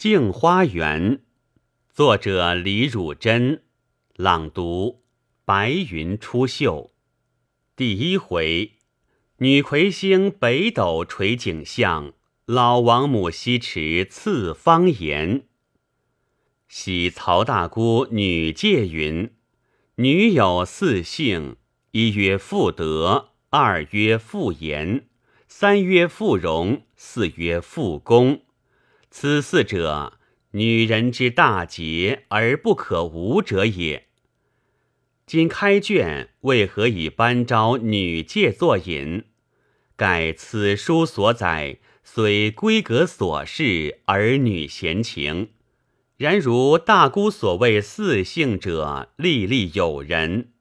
镜花缘》，作者李汝珍，朗读白云出岫。第一回，女魁星北斗垂景象，老王母西池赐方言。喜曹大姑女戒云：女有四姓，一曰妇德，二曰妇言，三曰妇容，四曰妇功。此四者，女人之大节而不可无者也。今开卷，为何以班昭女戒作引？盖此书所载，虽闺阁琐事，儿女闲情。然如大姑所谓四姓者，历历有人，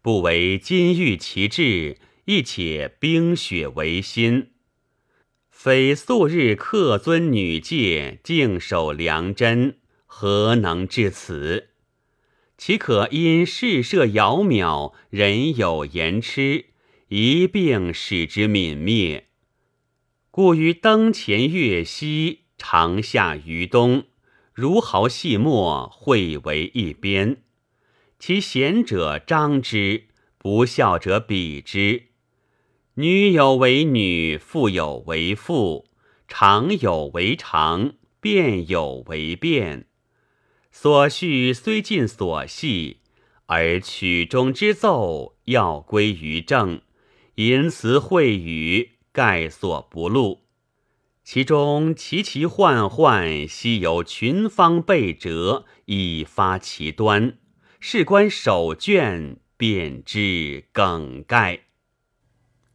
不为金玉其质，亦且冰雪为心。非素日客尊女戒，敬守良贞，何能至此？岂可因事涉遥渺，人有言痴，一并使之泯灭？故于灯前月夕，长夏于冬。如毫细末，汇为一边。其贤者张之，不孝者比之。女有为女，父有为妇，常有为常，变有为变。所序虽尽所系，而曲中之奏要归于正，因词会语，概所不露。其中奇奇幻幻，悉由群芳备折，以发其端。事关手卷，便知梗概。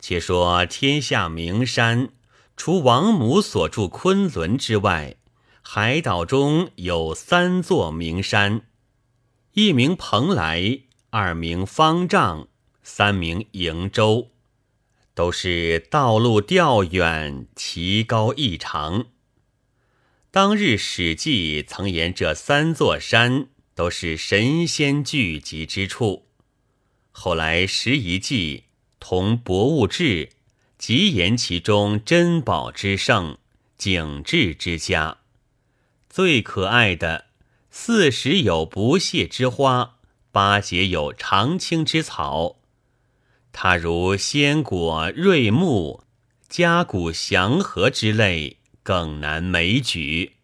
且说天下名山，除王母所住昆仑之外，海岛中有三座名山：一名蓬莱，二名方丈，三名瀛洲。都是道路调远，奇高异常。当日《史记》曾言这三座山都是神仙聚集之处。后来《拾遗记》同《博物志》极言其中珍宝之盛，景致之佳。最可爱的四时有不谢之花，八节有常青之草。它如鲜果、瑞木、嘉骨祥和之类，更难枚举。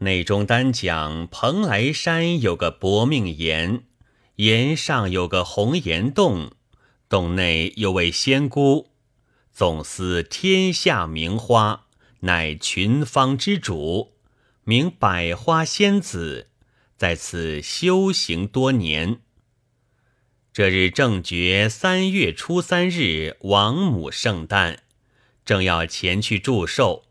内中单讲蓬莱山有个薄命岩，岩上有个红岩洞，洞内有位仙姑，总司天下名花，乃群芳之主，名百花仙子，在此修行多年。这日正觉三月初三日，王母圣诞，正要前去祝寿，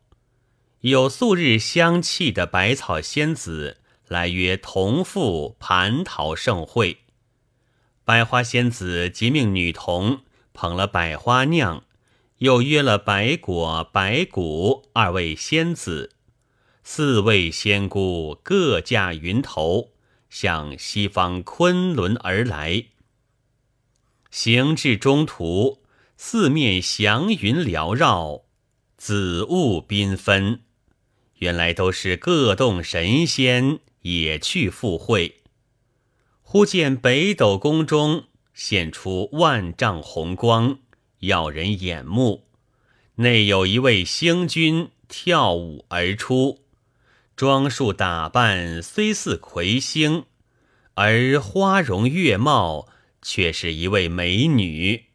有素日相契的百草仙子来约同赴蟠桃盛会。百花仙子即命女童捧了百花酿，又约了白果、白骨二位仙子，四位仙姑各驾云头，向西方昆仑而来。行至中途，四面祥云缭绕，紫雾缤纷。原来都是各洞神仙也去赴会。忽见北斗宫中现出万丈红光，耀人眼目。内有一位星君跳舞而出，装束打扮虽似魁星，而花容月貌。却是一位美女，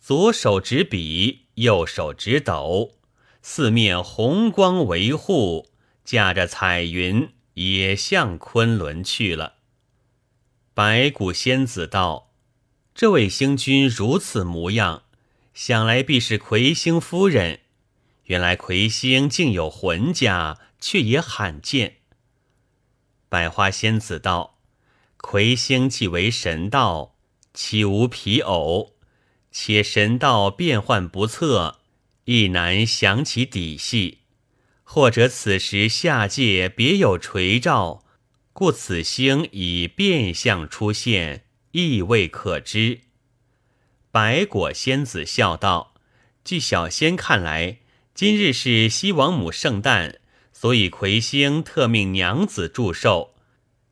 左手执笔，右手执斗，四面红光维护，驾着彩云也向昆仑去了。白骨仙子道：“这位星君如此模样，想来必是魁星夫人。原来魁星竟有魂家，却也罕见。”百花仙子道：“魁星既为神道。”岂无皮偶？且神道变幻不测，亦难详其底细。或者此时下界别有垂照，故此星以变相出现，亦未可知。白果仙子笑道：“据小仙看来，今日是西王母圣诞，所以魁星特命娘子祝寿。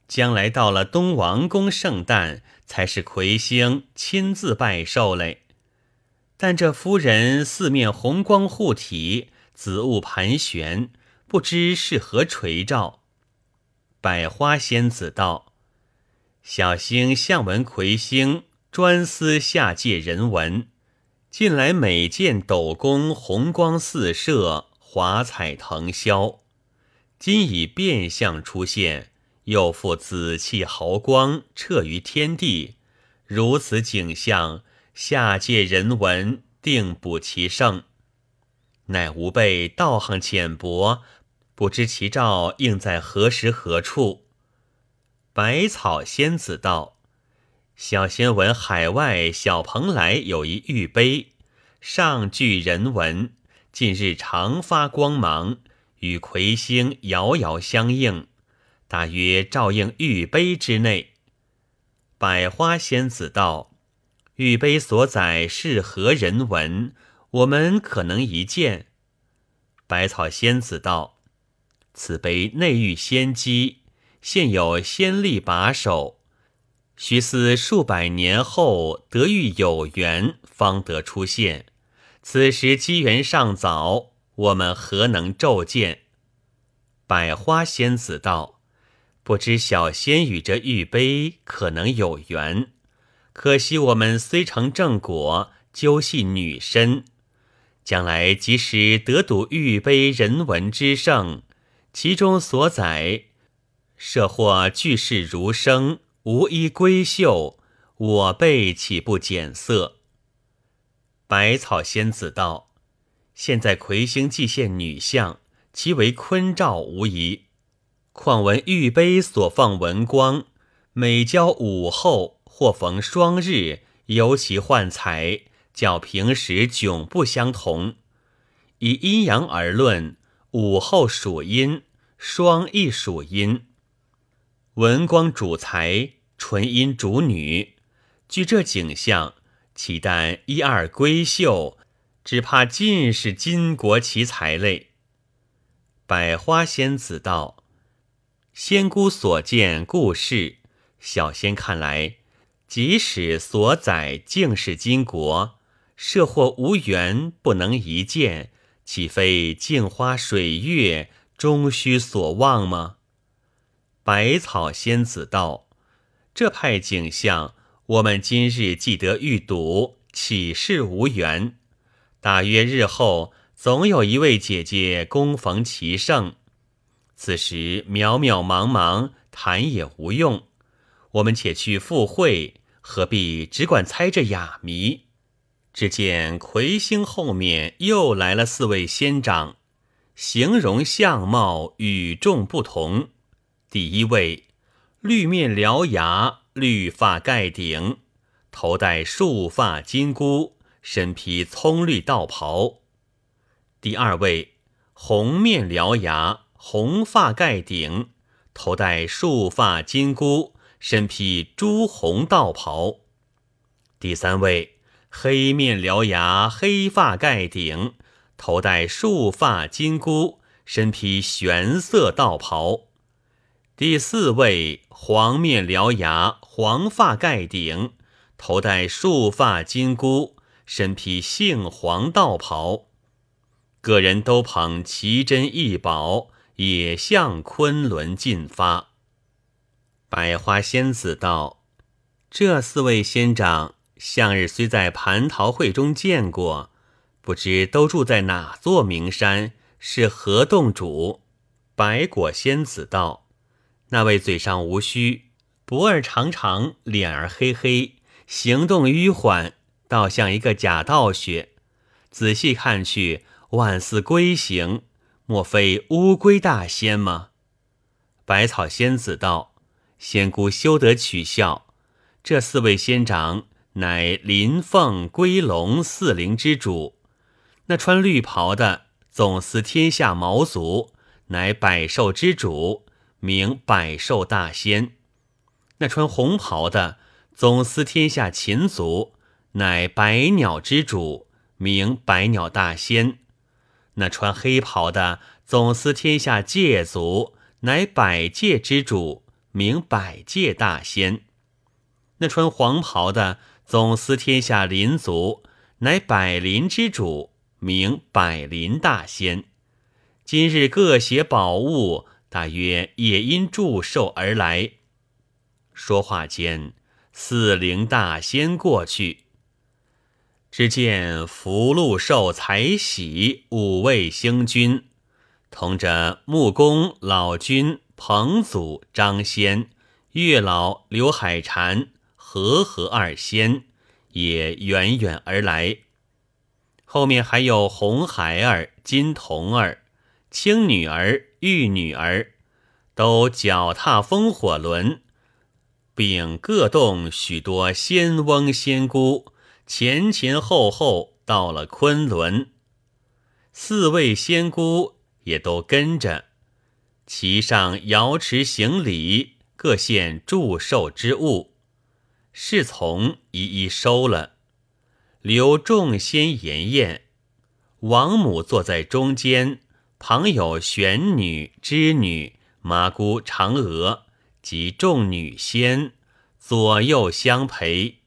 将来到了东王公圣诞，才是魁星亲自拜寿嘞。但这夫人四面红光护体，紫雾盘旋，不知是何垂照。百花仙子道：“小星向闻魁星专司下界人文，近来每见斗宫红光四射，华彩腾霄，今已变相出现。”又复紫气毫光彻于天地，如此景象，下界人文定不其盛。乃吾辈道行浅薄，不知其兆应在何时何处。百草仙子道：“小仙闻海外小蓬莱有一玉碑，上具人文，近日常发光芒，与魁星遥遥相应。”大约照应玉碑之内。百花仙子道：“玉碑所载是何人文？我们可能一见。”百草仙子道：“此碑内寓仙机，现有仙力把守，须思数百年后得遇有缘，方得出现。此时机缘尚早，我们何能骤见？”百花仙子道。不知小仙与这玉碑可能有缘，可惜我们虽成正果，究系女身。将来即使得睹玉碑人文之盛，其中所载，设或巨世如生，无一闺秀，我辈岂不减色？百草仙子道：现在魁星既现女相，其为坤兆无疑。况闻玉碑所放文光，每交午后或逢双日，尤其幻彩，较平时迥不相同。以阴阳而论，午后属阴，双亦属阴。文光主财，纯阴主女。据这景象，岂但一二闺秀，只怕尽是巾帼奇才类。百花仙子道。仙姑所见故事，小仙看来，即使所载竟是金国，设或无缘不能一见，岂非镜花水月，终须所望吗？百草仙子道：“这派景象，我们今日既得预睹，岂是无缘？大约日后，总有一位姐姐恭逢其盛。”此时渺渺茫茫，谈也无用。我们且去赴会，何必只管猜这哑谜？只见魁星后面又来了四位仙长，形容相貌与众不同。第一位，绿面獠牙，绿发盖顶，头戴束发金箍，身披葱绿道袍。第二位，红面獠牙。红发盖顶，头戴束发金箍，身披朱红道袍。第三位，黑面獠牙，黑发盖顶，头戴束发金箍，身披玄色道袍。第四位，黄面獠牙，黄发盖顶，头戴束发金箍，身披杏黄道袍。个人都捧奇珍异宝。也向昆仑进发。百花仙子道：“这四位仙长，向日虽在蟠桃会中见过，不知都住在哪座名山，是何洞主？”白果仙子道：“那位嘴上无须，脖儿长长，脸儿黑黑，行动迂缓，倒像一个假道学。仔细看去，万似龟形。”莫非乌龟大仙吗？百草仙子道：“仙姑休得取笑，这四位仙长乃林凤、龟龙四灵之主。那穿绿袍的总司天下毛族，乃百兽之主，名百兽大仙；那穿红袍的总司天下禽族，乃百鸟之主，名百鸟大仙。”那穿黑袍的总司天下界族，乃百界之主，名百界大仙。那穿黄袍的总司天下林族，乃百林之主，名百林大仙。今日各携宝物，大约也因祝寿而来。说话间，四灵大仙过去。只见福禄寿财喜五位星君，同着木公老君、彭祖、张仙、月老刘海禅、和合二仙，也远远而来。后面还有红孩儿、金童儿、青女儿、玉女儿，都脚踏风火轮，并各动许多仙翁仙姑。前前后后到了昆仑，四位仙姑也都跟着，骑上瑶池行礼，各献祝寿之物，侍从一一收了，留众仙筵宴。王母坐在中间，旁有玄女、织女、麻姑、嫦娥及众女仙左右相陪。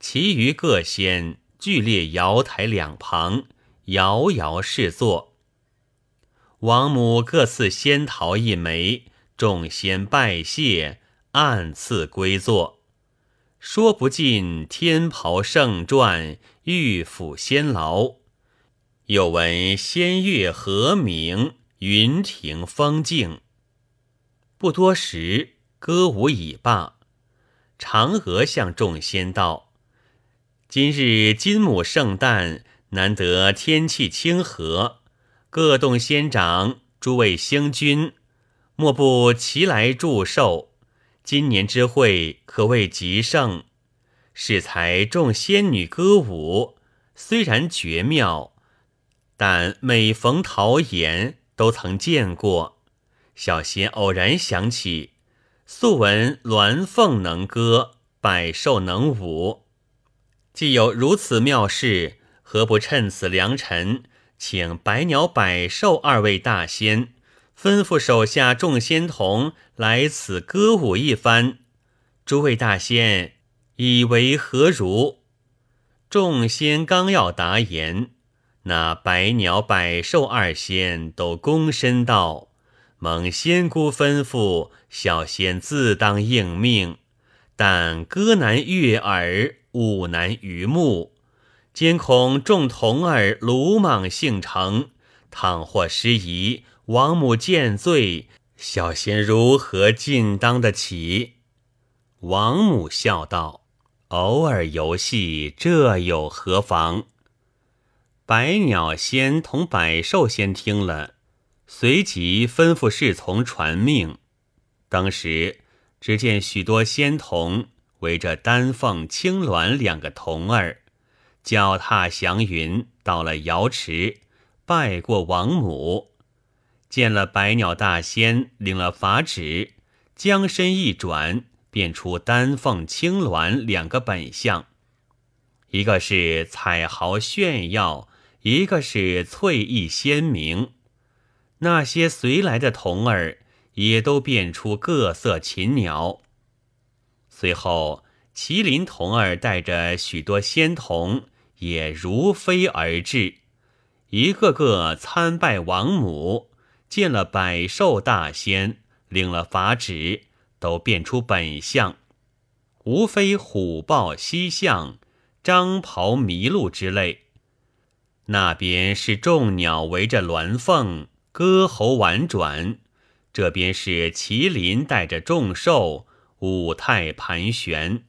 其余各仙俱列瑶台两旁，遥遥侍坐。王母各赐仙桃一枚，众仙拜谢，暗赐归坐。说不尽天袍圣传，玉府仙牢。又闻仙乐和鸣，云亭风静。不多时，歌舞已罢。嫦娥向众仙道。今日金母圣诞，难得天气清和，各洞仙长、诸位星君，莫不齐来祝寿？今年之会可谓极盛。适才众仙女歌舞，虽然绝妙，但每逢桃颜，都曾见过。小仙偶然想起，素闻鸾凤能歌，百兽能舞。既有如此妙事，何不趁此良辰，请百鸟、百兽二位大仙，吩咐手下众仙童来此歌舞一番？诸位大仙以为何如？众仙刚要答言，那百鸟、百兽二仙都躬身道：“蒙仙姑吩咐，小仙自当应命。但歌难悦耳。”舞难于目，兼恐众童儿鲁莽性成，倘或失仪，王母见罪，小仙如何尽当得起？王母笑道：“偶尔游戏，这有何妨？”百鸟仙同百兽仙听了，随即吩咐侍从传命。当时只见许多仙童。围着丹凤、青鸾两个童儿，脚踏祥云，到了瑶池，拜过王母，见了百鸟大仙，领了法旨，将身一转，变出丹凤、青鸾两个本相，一个是彩毫炫耀，一个是翠翼鲜明。那些随来的童儿也都变出各色禽鸟。随后，麒麟童儿带着许多仙童也如飞而至，一个个参拜王母，见了百兽大仙，领了法旨，都变出本相，无非虎豹犀象、张袍麋鹿之类。那边是众鸟围着鸾凤歌喉婉转，这边是麒麟带着众兽。舞态盘旋，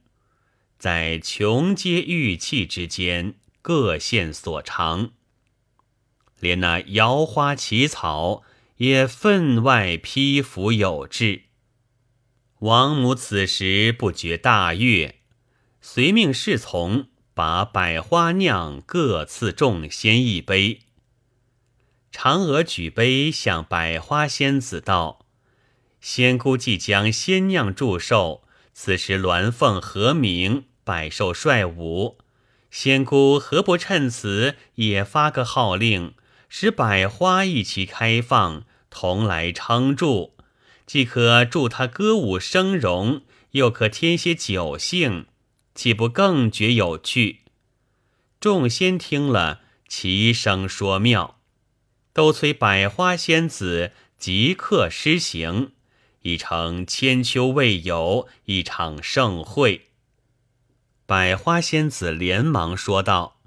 在琼阶玉器之间各现所长，连那摇花起草也分外披服有致。王母此时不觉大悦，随命侍从把百花酿各赐众仙一杯。嫦娥举杯向百花仙子道。仙姑即将仙酿祝寿，此时鸾凤和鸣，百兽率舞，仙姑何不趁此也发个号令，使百花一起开放，同来撑住，既可助他歌舞生容，又可添些酒兴，岂不更觉有趣？众仙听了，齐声说妙，都催百花仙子即刻施行，已成千秋未有一场盛会。百花仙子连忙说道：“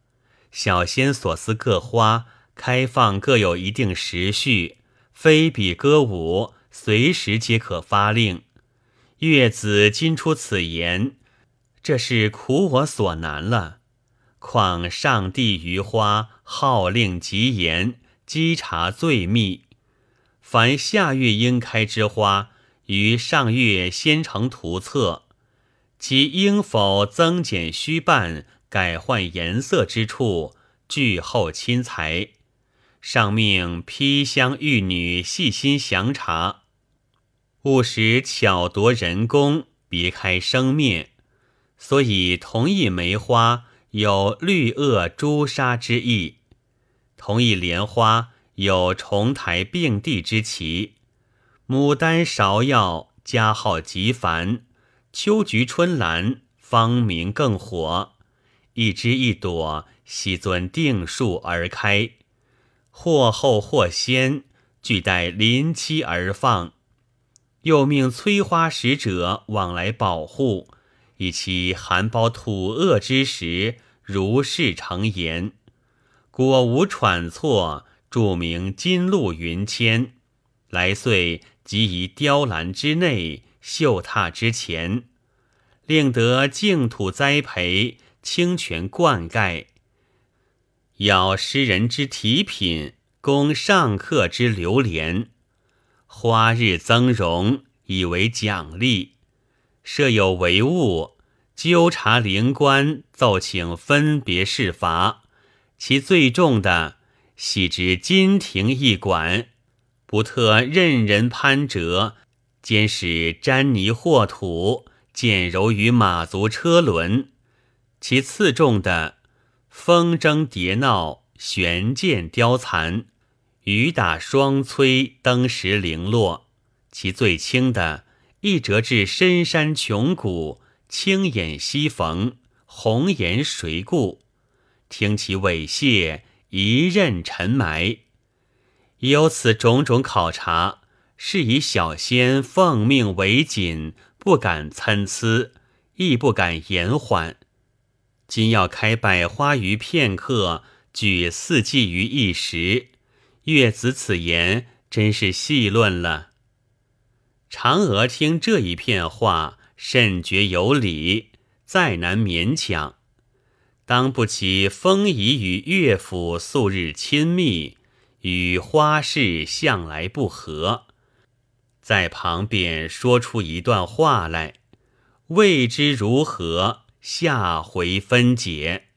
小仙所思各花开放各有一定时序，非比歌舞，随时皆可发令。月子今出此言，这是苦我所难了。”况上帝于花号令极严，稽查最密。凡下月应开之花，于上月先成图册，其应否增减虚办、改换颜色之处，俱后亲裁。上命披香玉女细心详查，务使巧夺人工，别开生面。所以同一梅花。有绿萼朱砂之意，同一莲花有重台并蒂之奇。牡丹、芍药加号极繁，秋菊、春兰芳名更火。一枝一朵悉遵定数而开，或后或先，俱待临期而放。又命催花使者往来保护。以其含苞吐萼之时，如是成言，果无喘错。著名金鹿云签，来岁即以雕栏之内，绣榻之前，令得净土栽培，清泉灌溉。要诗人之题品，供上客之流连。花日增荣，以为奖励。设有帷物，纠察灵官，奏请分别事罚。其最重的，系之金庭驿馆，不特任人攀折，兼使沾泥和土，见柔于马足车轮。其次重的，风筝蝶闹，悬剑雕残，雨打霜摧，登时零落。其最轻的。一折至深山穷谷，青眼西逢，红颜谁顾？听其猥亵，一任尘埋。有此种种考察，是以小仙奉命为谨，不敢参差，亦不敢延缓。今要开百花于片刻，举四季于一时。月子此言，真是细论了。嫦娥听这一片话，甚觉有理，再难勉强。当不起风仪与乐府素日亲密，与花事向来不和，在旁边说出一段话来，未知如何，下回分解。